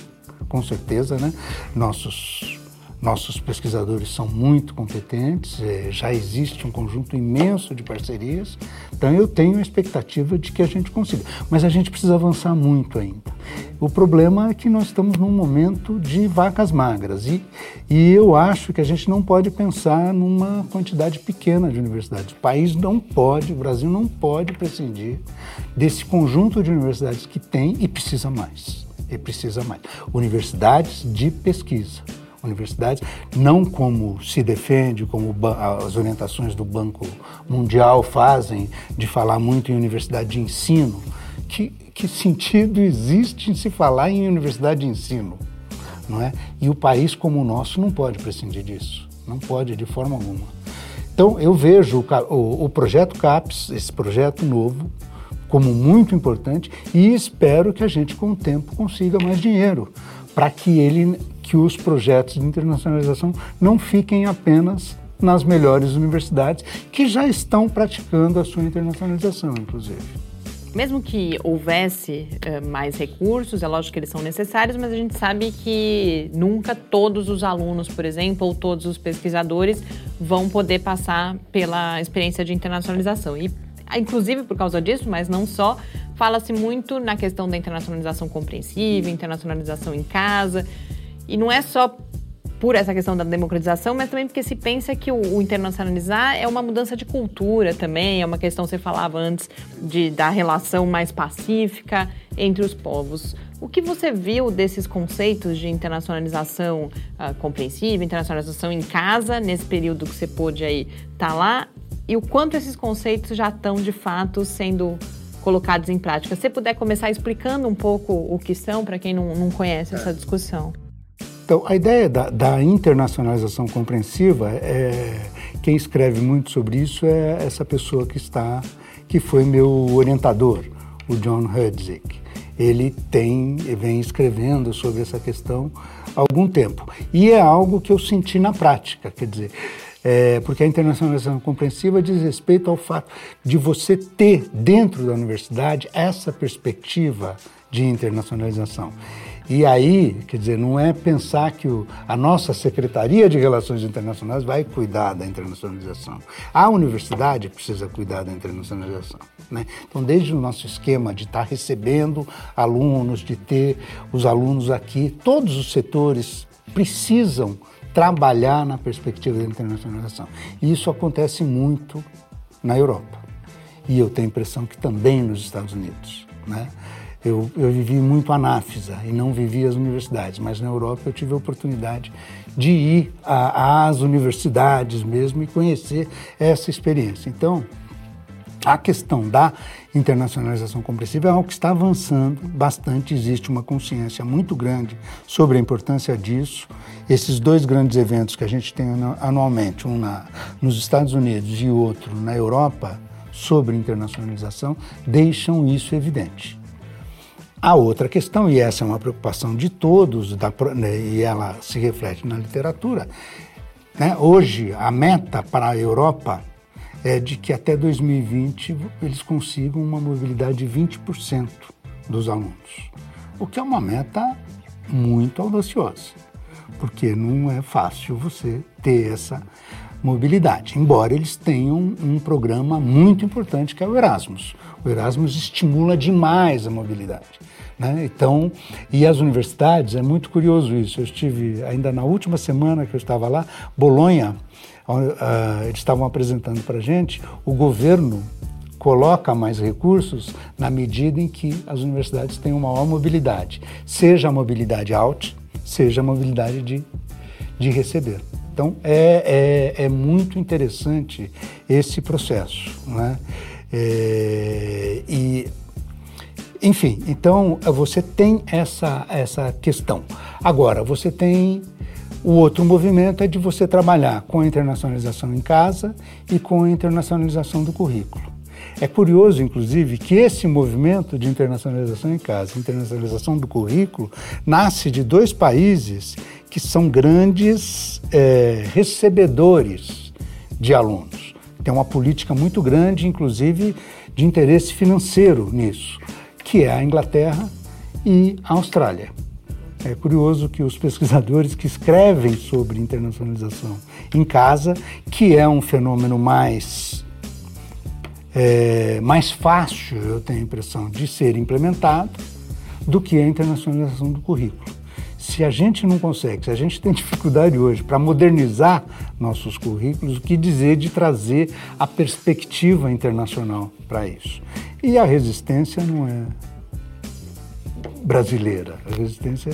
com certeza, né? nossos nossos pesquisadores são muito competentes, é, já existe um conjunto imenso de parcerias, então eu tenho a expectativa de que a gente consiga. Mas a gente precisa avançar muito ainda. O problema é que nós estamos num momento de vacas magras e, e eu acho que a gente não pode pensar numa quantidade pequena de universidades. O país não pode, o Brasil não pode prescindir desse conjunto de universidades que tem e precisa mais. E precisa mais. Universidades de pesquisa universidades, não como se defende, como as orientações do Banco Mundial fazem, de falar muito em universidade de ensino. Que, que sentido existe em se falar em universidade de ensino? não é? E o país como o nosso não pode prescindir disso, não pode de forma alguma. Então eu vejo o, o, o projeto CAPES, esse projeto novo, como muito importante e espero que a gente com o tempo consiga mais dinheiro para que ele que os projetos de internacionalização não fiquem apenas nas melhores universidades que já estão praticando a sua internacionalização, inclusive. Mesmo que houvesse uh, mais recursos, é lógico que eles são necessários, mas a gente sabe que nunca todos os alunos, por exemplo, ou todos os pesquisadores vão poder passar pela experiência de internacionalização. E, inclusive por causa disso, mas não só, fala-se muito na questão da internacionalização compreensiva, internacionalização em casa. E não é só por essa questão da democratização, mas também porque se pensa que o, o, internacionalizar é uma mudança de cultura também, é uma questão, você falava antes, de, da relação mais pacífica entre os povos. O que você viu desses conceitos de internacionalização uh, compreensiva, internacionalização em casa, nesse período que você pôde aí estar tá lá, e o quanto esses conceitos já estão, de fato, sendo colocados em prática? Se você puder começar explicando um pouco o que são, para quem não, não conhece essa discussão. Então, a ideia da, da internacionalização compreensiva, é, quem escreve muito sobre isso é essa pessoa que está, que foi meu orientador, o John Hudzik. Ele tem, vem escrevendo sobre essa questão há algum tempo. E é algo que eu senti na prática, quer dizer, é, porque a internacionalização compreensiva diz respeito ao fato de você ter dentro da universidade essa perspectiva de internacionalização. E aí, quer dizer, não é pensar que o, a nossa Secretaria de Relações Internacionais vai cuidar da internacionalização. A universidade precisa cuidar da internacionalização. Né? Então, desde o nosso esquema de estar recebendo alunos, de ter os alunos aqui, todos os setores precisam trabalhar na perspectiva da internacionalização. E isso acontece muito na Europa. E eu tenho a impressão que também nos Estados Unidos. Né? Eu, eu vivi muito a NAFSA e não vivi as universidades, mas na Europa eu tive a oportunidade de ir às universidades mesmo e conhecer essa experiência. Então, a questão da internacionalização compreensiva é algo que está avançando bastante, existe uma consciência muito grande sobre a importância disso. Esses dois grandes eventos que a gente tem anualmente, um na, nos Estados Unidos e outro na Europa, sobre internacionalização, deixam isso evidente. A outra questão, e essa é uma preocupação de todos, da, né, e ela se reflete na literatura, né? hoje a meta para a Europa é de que até 2020 eles consigam uma mobilidade de 20% dos alunos, o que é uma meta muito audaciosa, porque não é fácil você ter essa mobilidade, embora eles tenham um programa muito importante que é o Erasmus. O Erasmus estimula demais a mobilidade. Né? Então, e as universidades, é muito curioso isso. Eu estive, ainda na última semana que eu estava lá, Bolonha, uh, eles estavam apresentando para a gente, o governo coloca mais recursos na medida em que as universidades têm uma maior mobilidade, seja a mobilidade out, seja a mobilidade de, de receber. Então, é, é, é muito interessante esse processo. Né? É, e enfim, então você tem essa, essa questão. Agora, você tem o outro movimento é de você trabalhar com a internacionalização em casa e com a internacionalização do currículo. É curioso, inclusive, que esse movimento de internacionalização em casa, internacionalização do currículo, nasce de dois países que são grandes é, recebedores de alunos. Tem uma política muito grande, inclusive, de interesse financeiro nisso que é a Inglaterra e a Austrália. É curioso que os pesquisadores que escrevem sobre internacionalização em casa, que é um fenômeno mais, é, mais fácil, eu tenho a impressão, de ser implementado, do que a internacionalização do currículo. Se a gente não consegue, se a gente tem [LAUGHS] dificuldade hoje para modernizar nossos currículos, o que dizer de trazer a perspectiva internacional para isso? E a resistência não é brasileira, a resistência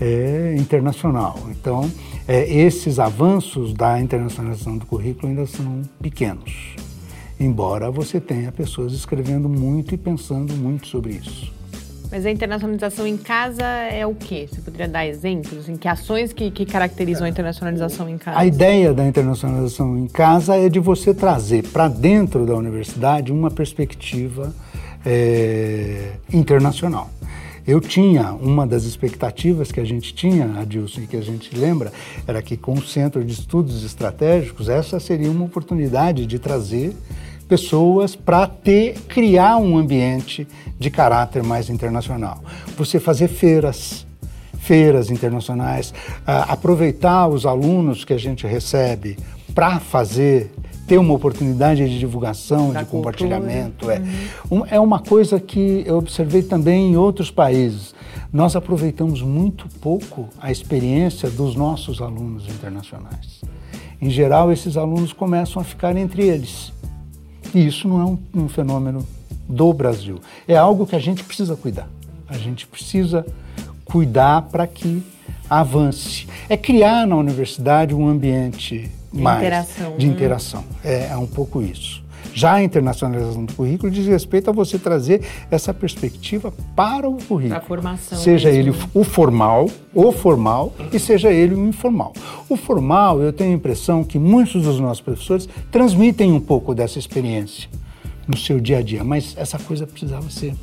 é internacional. Então, é, esses avanços da internacionalização do currículo ainda são pequenos, embora você tenha pessoas escrevendo muito e pensando muito sobre isso. Mas a internacionalização em casa é o quê? Você poderia dar exemplos? Em que ações que, que caracterizam a internacionalização em casa? A ideia da internacionalização em casa é de você trazer para dentro da universidade uma perspectiva é, internacional. Eu tinha, uma das expectativas que a gente tinha, Adilson, e que a gente lembra, era que com o Centro de Estudos Estratégicos, essa seria uma oportunidade de trazer pessoas para ter criar um ambiente de caráter mais internacional. Você fazer feiras, feiras internacionais, uh, aproveitar os alunos que a gente recebe para fazer ter uma oportunidade de divulgação, da de cultura. compartilhamento. É. Uhum. Um, é uma coisa que eu observei também em outros países. Nós aproveitamos muito pouco a experiência dos nossos alunos internacionais. Em geral, esses alunos começam a ficar entre eles. E isso não é um, um fenômeno do Brasil. É algo que a gente precisa cuidar. A gente precisa cuidar para que avance. É criar na universidade um ambiente de mais interação, de né? interação. É, é um pouco isso. Já a internacionalização do currículo diz respeito a você trazer essa perspectiva para o currículo. A formação. Seja mesmo. ele o formal, o formal, e seja ele o informal. O formal, eu tenho a impressão que muitos dos nossos professores transmitem um pouco dessa experiência no seu dia a dia, mas essa coisa precisava ser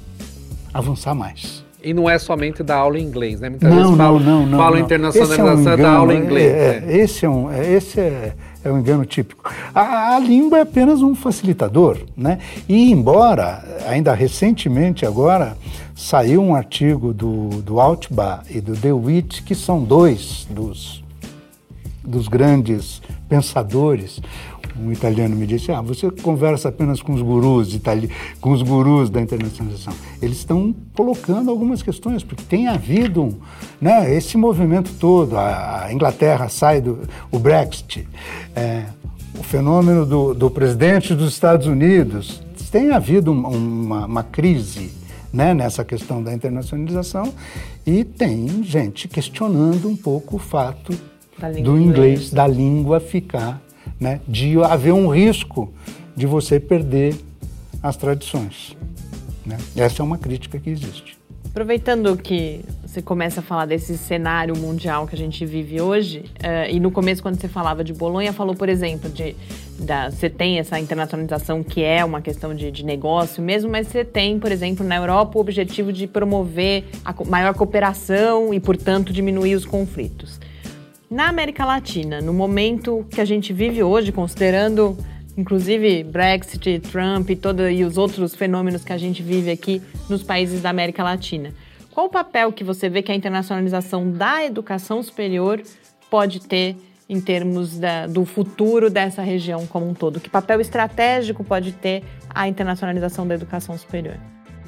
avançar mais. E não é somente da aula em inglês, né? Muitas não, vezes falam, não, não, falam internacionalização é um da aula em inglês. É, é. Esse, é um, é, esse é, é um engano típico. A, a, língua é apenas um facilitador, né? E embora, ainda recentemente agora, saiu um artigo do, do Altbach e do DeWitt, que são dois dos, dos grandes pensadores, um italiano me disse: "Ah, você conversa apenas com os gurus itali com os gurus da internacionalização". Eles estão colocando algumas questões porque tem havido, né, esse movimento todo. A, Inglaterra sai do o Brexit, é, o fenômeno do, do, presidente dos Estados Unidos. Tem havido uma, uma crise né, nessa questão da internacionalização e tem gente questionando um pouco o fato do inglês, da língua ficar né, de haver um risco de você perder as tradições. Né? Essa é uma crítica que existe. Aproveitando que você começa a falar desse cenário mundial que a gente vive hoje, uh, e no começo, quando você falava de Bolonha, falou, por exemplo, de da, você tem essa internacionalização que é uma questão de, de, negócio mesmo, mas você tem, por exemplo, na Europa o objetivo de promover a maior cooperação e, portanto, diminuir os conflitos. Na América Latina, no momento que a gente vive hoje, considerando inclusive Brexit, Trump e, todo, e os outros fenômenos que a gente vive aqui nos países da América Latina, qual o papel que você vê que a internacionalização da educação superior pode ter em termos da, do futuro dessa região como um todo? Que papel estratégico pode ter a internacionalização da educação superior?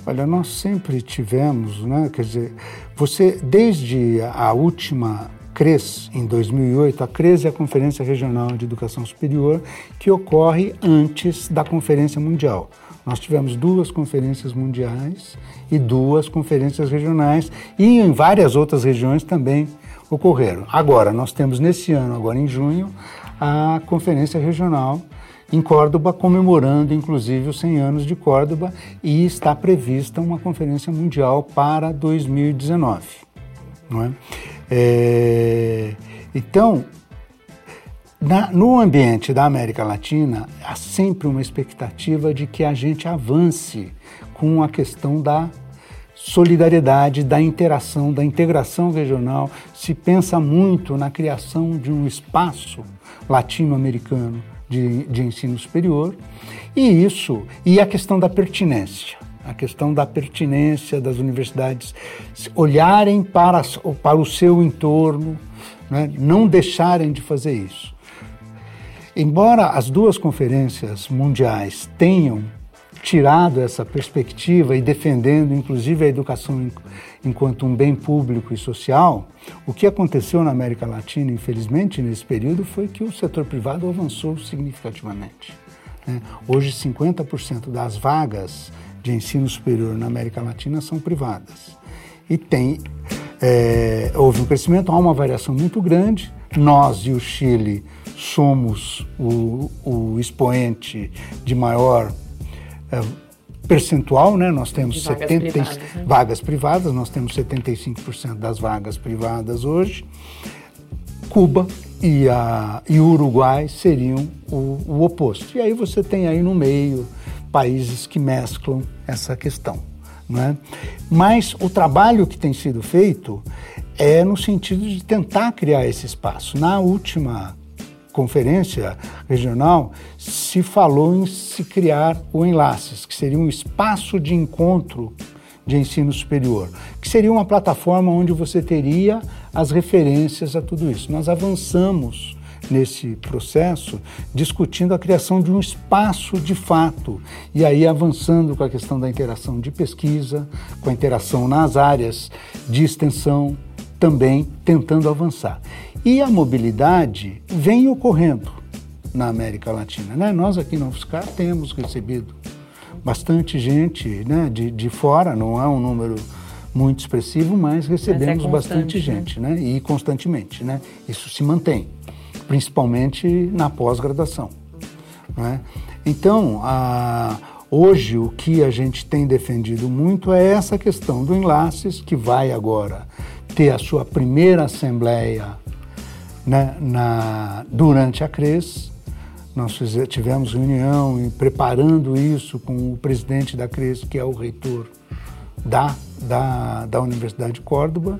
Olha, nós sempre tivemos, né, quer dizer, você, desde a última CRES, em 2008. A CRES é a Conferência Regional de Educação Superior, que ocorre antes da Conferência Mundial. Nós tivemos duas conferências mundiais e duas conferências regionais, e em várias outras regiões também ocorreram. Agora, nós temos nesse ano, agora em junho, a Conferência Regional em Córdoba, comemorando inclusive os 100 anos de Córdoba, e está prevista uma conferência mundial para 2019. Não é? É, então, na, no ambiente da América Latina, há sempre uma expectativa de que a gente avance com a questão da solidariedade, da interação, da integração regional. Se pensa muito na criação de um espaço latino-americano de, de ensino superior, e isso, e a questão da pertinência a questão da pertinência das universidades olharem para, para o seu entorno, né? não deixarem de fazer isso. Embora as duas conferências mundiais tenham tirado essa perspectiva e defendendo inclusive a educação enquanto um bem público e social, o que aconteceu na América Latina, infelizmente, nesse período foi que o setor privado avançou significativamente. Né? Hoje, 50% das vagas de ensino superior na América Latina são privadas. E tem, é, houve um crescimento, há uma variação muito grande. Nós e o Chile somos o, o expoente de maior é, percentual, né? Nós temos vagas 70 privadas, né? vagas privadas, nós temos 75% das vagas privadas hoje. Cuba e, a, e o Uruguai seriam o, o oposto. E aí você tem aí no meio países que mesclam essa questão. Né? Mas o trabalho que tem sido feito é no sentido de tentar criar esse espaço. Na última conferência regional, se falou em se criar o Enlaces, que seria um espaço de encontro de ensino superior, que seria uma plataforma onde você teria as referências a tudo isso. Nós avançamos nesse processo discutindo a criação de um espaço de fato e aí avançando com a questão da interação de pesquisa, com a interação nas áreas de extensão, também tentando avançar. E a mobilidade vem ocorrendo na América Latina. Né? Nós aqui no UFSCar temos recebido bastante gente né, de, de fora, não é um número muito expressivo, mas recebemos mas é bastante né? gente, né? E constantemente, né? Isso se mantém, principalmente na pós-graduação. Né? Então, a, hoje o que a gente tem defendido muito é essa questão do Enlaces, que vai agora ter a sua primeira assembleia né, na, durante a CRES. Nós tivemos reunião e preparando isso com o presidente da CRES, que é o reitor da, da, da Universidade de Córdoba,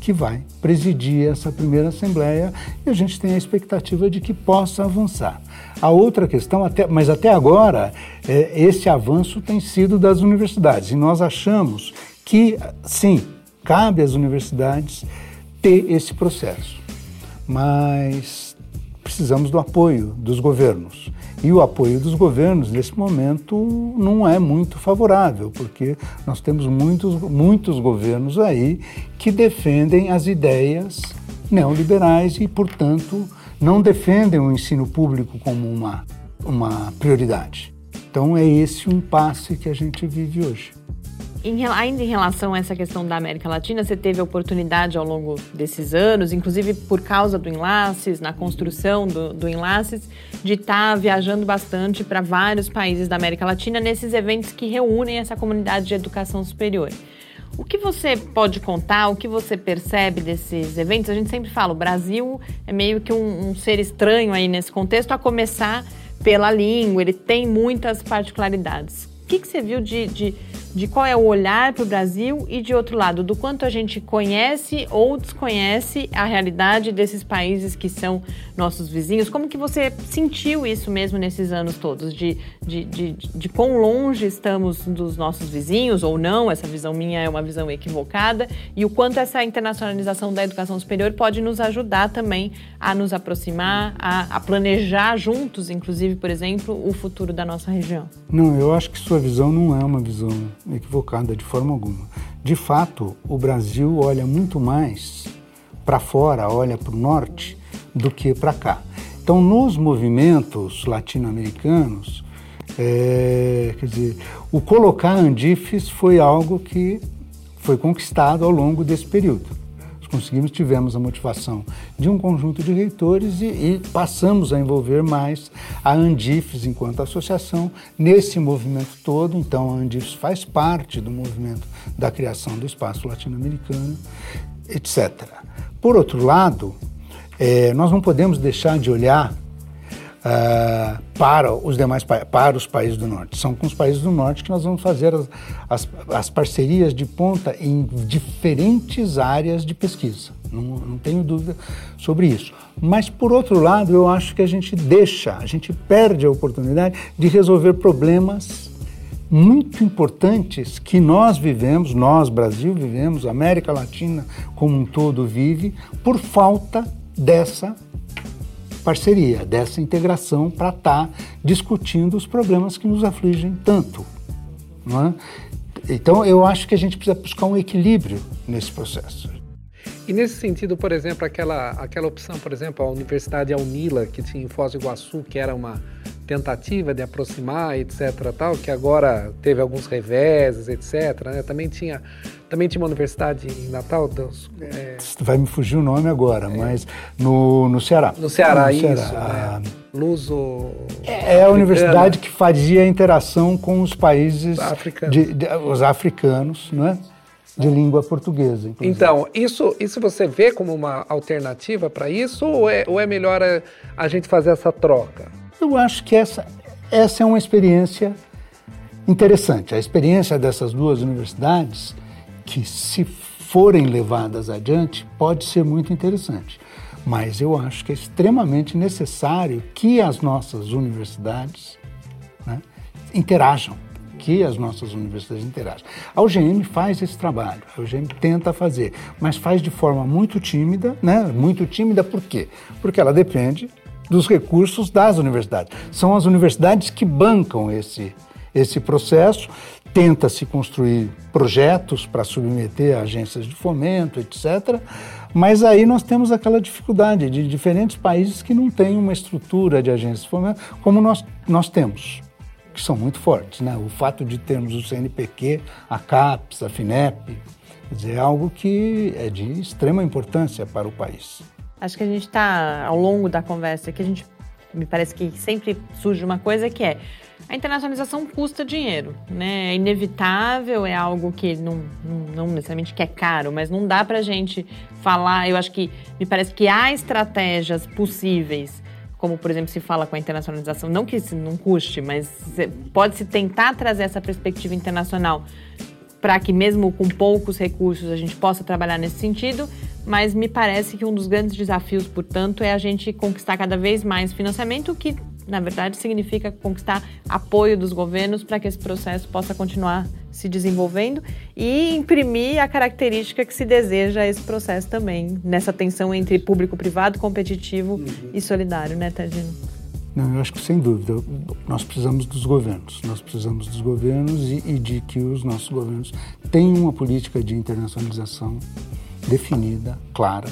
que vai presidir essa primeira assembleia e a gente tem a expectativa de que possa avançar. A outra questão, até, mas até agora, é, esse avanço tem sido das universidades e nós achamos que, sim, cabe às universidades ter esse processo mas precisamos do apoio dos governos. E o apoio dos governos, nesse momento, não é muito favorável, porque nós temos muitos, muitos governos aí que defendem as ideias neoliberais e, portanto, não defendem o ensino público como uma, uma prioridade. Então, é esse o impasse que a gente vive hoje. Em, ainda em relação a essa questão da América Latina, você teve a oportunidade ao longo desses anos, inclusive por causa do Enlaces, na construção do, do Enlaces, de estar tá viajando bastante para vários países da América Latina nesses eventos que reúnem essa comunidade de educação superior. O que você pode contar, o que você percebe desses eventos? A gente sempre fala, o Brasil é meio que um, um ser estranho aí nesse contexto, a começar pela língua, ele tem muitas particularidades. O que, que você viu de, de de qual é o olhar para o Brasil e, de outro lado, do quanto a gente conhece ou desconhece a realidade desses países que são nossos vizinhos. Como que você sentiu isso mesmo nesses anos todos? De, de, de, de quão longe estamos dos nossos vizinhos ou não? Essa visão minha é uma visão equivocada. E o quanto essa internacionalização da educação superior pode nos ajudar também a nos aproximar, a, a planejar juntos, inclusive, por exemplo, o futuro da nossa região. Não, eu acho que sua visão não é uma visão equivocada de forma alguma. De fato, o Brasil olha muito mais para fora, olha para o norte, do que para cá. Então, nos movimentos latino-americanos, é, quer dizer, o colocar Andifes foi algo que foi conquistado ao longo desse período conseguimos, tivemos a motivação de um conjunto de reitores e, e passamos a envolver mais a Andifes enquanto associação nesse movimento todo. Então, a Andifes faz parte do movimento da criação do espaço latino-americano, etc. Por outro lado, é, nós não podemos deixar de olhar uh, para os demais para os países do norte. São com os países do norte que nós vamos fazer as, as, as parcerias de ponta em diferentes áreas de pesquisa. Não, não, tenho dúvida sobre isso. Mas, por outro lado, eu acho que a gente deixa, a gente perde a oportunidade de resolver problemas muito importantes que nós vivemos, nós, Brasil, vivemos, América Latina como um todo vive, por falta dessa parceria, dessa integração para estar tá discutindo os problemas que nos afligem tanto. É? Então, eu acho que a gente precisa buscar um equilíbrio nesse processo. E nesse sentido, por exemplo, aquela, aquela opção, por exemplo, a Universidade Unila, que tinha em Foz do Iguaçu, que era uma tentativa de aproximar, etc, tal, que agora teve alguns reveses, etc, né? Também tinha também tinha uma universidade em Natal. É... Vai me fugir o nome agora, é. mas no, no Ceará. No Ceará, no Ceará isso. A, né? Luso. É, é a universidade que fazia a interação com os países africanos, de, de, os africanos, não é? De língua portuguesa. Inclusive. Então, isso, isso você vê como uma alternativa para isso ou é, ou é melhor a, a, gente fazer essa troca? Eu acho que essa, essa é uma experiência interessante. A experiência dessas duas universidades, que se forem levadas adiante, pode ser muito interessante mas eu acho que é extremamente necessário que as nossas universidades né, interajam, que as nossas universidades interajam. A UGM faz esse trabalho, a UGM tenta fazer, mas faz de forma muito tímida, né? Muito tímida por quê? Porque ela depende dos recursos das universidades. São as universidades que bancam esse, esse processo, tenta-se construir projetos para submeter a agências de fomento, etc., mas aí nós temos aquela dificuldade de diferentes países que não têm uma estrutura de agências de fomento como nós, nós temos, que são muito fortes. Né? O fato de termos o CNPq, a CAPES, a FINEP, quer dizer, é algo que é de extrema importância para o país. Acho que a gente está, ao longo da conversa, que a gente me parece que sempre surge uma coisa que é a internacionalização custa dinheiro, né? É inevitável, é algo que não, não, necessariamente que é caro, mas não dá para gente falar. Eu acho que me parece que há estratégias possíveis, como por exemplo se fala com a internacionalização, não que isso não custe, mas pode se tentar trazer essa perspectiva internacional para que mesmo com poucos recursos a gente possa trabalhar nesse sentido, mas me parece que um dos grandes desafios, portanto, é a gente conquistar cada vez mais financiamento, que na verdade significa conquistar apoio dos governos para que esse processo possa continuar se desenvolvendo e imprimir a característica que se deseja a esse processo também, nessa tensão entre público-privado, competitivo uhum. e solidário, né, Tadino? Não, eu acho que sem dúvida nós precisamos dos governos, nós precisamos dos governos e, e de que os nossos governos tenham uma política de internacionalização definida, clara,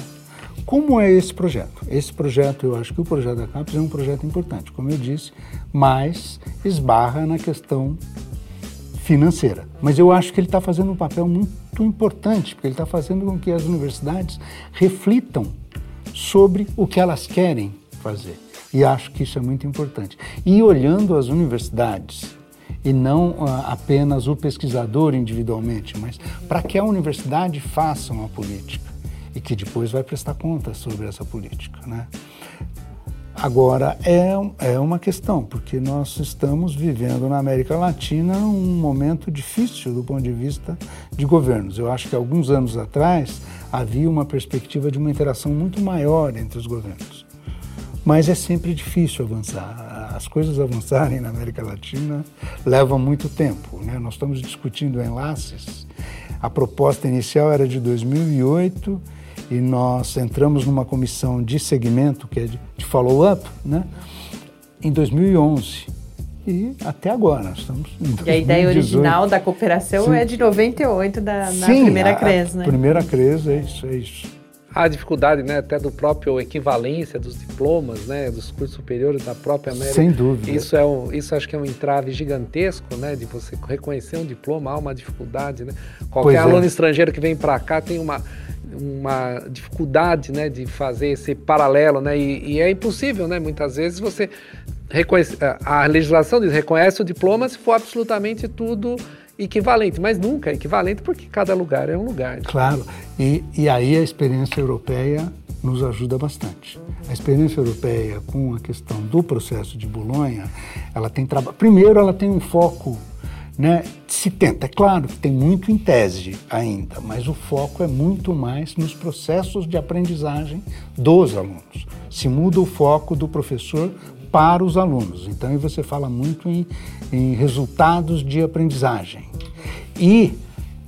como é esse projeto? Esse projeto, eu acho que o projeto da CAPES é um projeto importante, como eu disse, mas esbarra na questão financeira. Mas eu acho que ele está fazendo um papel muito importante, porque ele está fazendo com que as universidades reflitam sobre o que elas querem fazer. E acho que isso é muito importante. E olhando as universidades, e não uh, apenas o pesquisador individualmente, mas para que a universidade faça uma política e que depois vai prestar conta sobre essa política. Né? Agora, é, é uma questão, porque nós estamos vivendo na América Latina um momento difícil do ponto de vista de governos. Eu acho que alguns anos atrás havia uma perspectiva de uma interação muito maior entre os governos. Mas é sempre difícil avançar. As coisas avançarem na América Latina levam muito tempo. Né? Nós estamos discutindo enlaces. A proposta inicial era de 2008 e nós entramos numa comissão de segmento, que é de, de follow-up, né, em 2011. E até agora, estamos em 2018. E a ideia original da cooperação Sim. é de 98, da, na Sim, primeira CRES, né? primeira CRES, é isso, é isso. A dificuldade, né, até do próprio equivalência dos diplomas, né, dos cursos superiores da própria América. Sem dúvida. Isso é um, isso acho que é um entrave gigantesco, né, de você reconhecer um diploma, há uma dificuldade, né? Qualquer pois aluno é. estrangeiro que vem para cá tem uma uma dificuldade né, de fazer esse paralelo, né, e, e, é impossível, né, muitas vezes você reconhece, a legislação diz reconhece o diploma se for absolutamente tudo equivalente, mas nunca é equivalente porque cada lugar é um lugar. Claro, e, e aí a experiência europeia nos ajuda bastante. A experiência europeia com a questão do processo de Bolonha, ela tem trabalho. Primeiro, ela tem um foco né, se tenta. É claro que tem muito em tese ainda, mas o foco é muito mais nos processos de aprendizagem dos alunos. Se muda o foco do professor para os alunos. Então, você fala muito em, em resultados de aprendizagem. E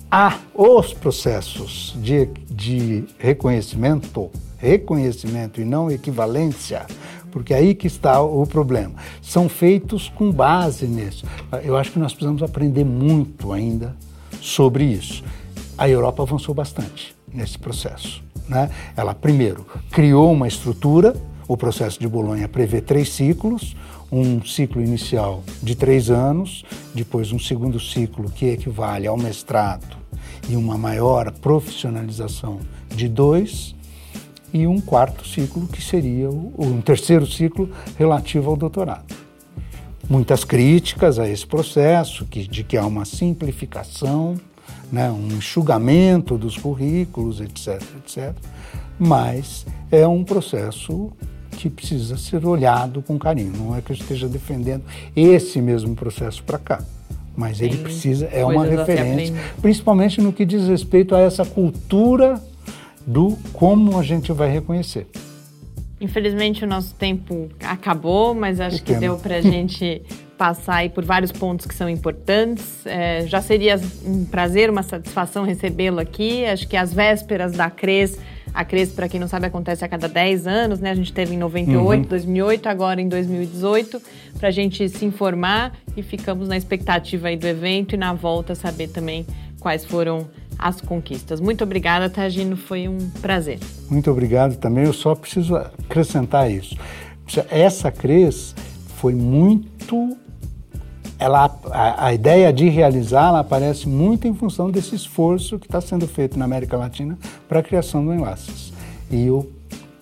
há os processos de, de reconhecimento, reconhecimento e não equivalência, porque é aí que está o problema. São feitos com base nisso. Eu acho que nós precisamos aprender muito ainda sobre isso. A Europa avançou bastante nesse processo. Né? Ela, primeiro, criou uma estrutura, o processo de Bolonha prevê três ciclos, um ciclo inicial de três anos, depois um segundo ciclo que equivale ao mestrado e uma maior profissionalização de dois, e um quarto ciclo, que seria o, um terceiro ciclo relativo ao doutorado. Muitas críticas a esse processo, que, de que há uma simplificação, né, um enxugamento dos currículos, etc, etc. Mas é um processo que precisa ser olhado com carinho. Não é que eu esteja defendendo esse mesmo processo para cá, mas ele precisa é uma referência, principalmente no que diz respeito a essa cultura do como a gente vai reconhecer. Infelizmente o nosso tempo acabou, mas acho que tema. deu para a [LAUGHS] gente passar aí por vários pontos que são importantes. É, já seria um prazer, uma satisfação recebê-lo aqui. Acho que às vésperas da CRES, a CRES, para quem não sabe, acontece a cada 10 anos, né? A gente teve em 98, uhum. 2008, agora em 2018, para a gente se informar e ficamos na expectativa aí do evento e na volta saber também quais foram as conquistas. Muito obrigada, Tagino, foi um prazer. Muito obrigado também. Eu só preciso acrescentar isso. Essa CRES foi muito ela, a, a, ideia de realizá-la aparece muito em função desse esforço que está sendo feito na América Latina para a criação do Enlaces. E o,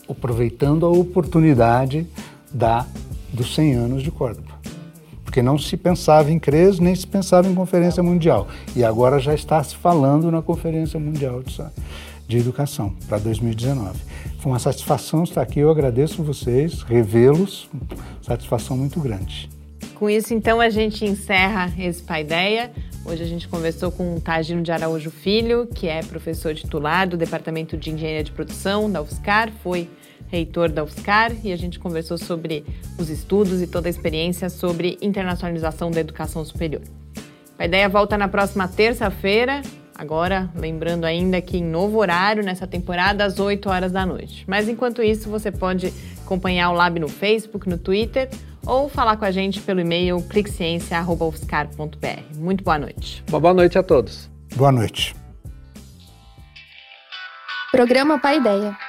aproveitando a oportunidade da, dos 100 anos de Córdoba porque não se pensava em CRES, nem se pensava em Conferência Mundial. E agora já está se falando na Conferência Mundial de, de Educação para 2019. Foi uma satisfação estar aqui, eu agradeço vocês, revê-los, satisfação muito grande. Com isso, então, a gente encerra esse Paideia. Hoje a gente conversou com o Tagino de Araújo Filho, que é professor titular do Departamento de Engenharia de Produção da UFSCar, foi reitor da UFSCar, e a gente conversou sobre os estudos e toda a experiência sobre internacionalização da educação superior. A ideia volta na próxima terça-feira, agora lembrando ainda que em novo horário nessa temporada às 8 horas da noite. Mas enquanto isso, você pode acompanhar o Lab no Facebook, no Twitter ou falar com a gente pelo e-mail cliqueciência.ufscar.br. Muito boa noite. boa noite a todos. Boa noite. Programa Pai Ideia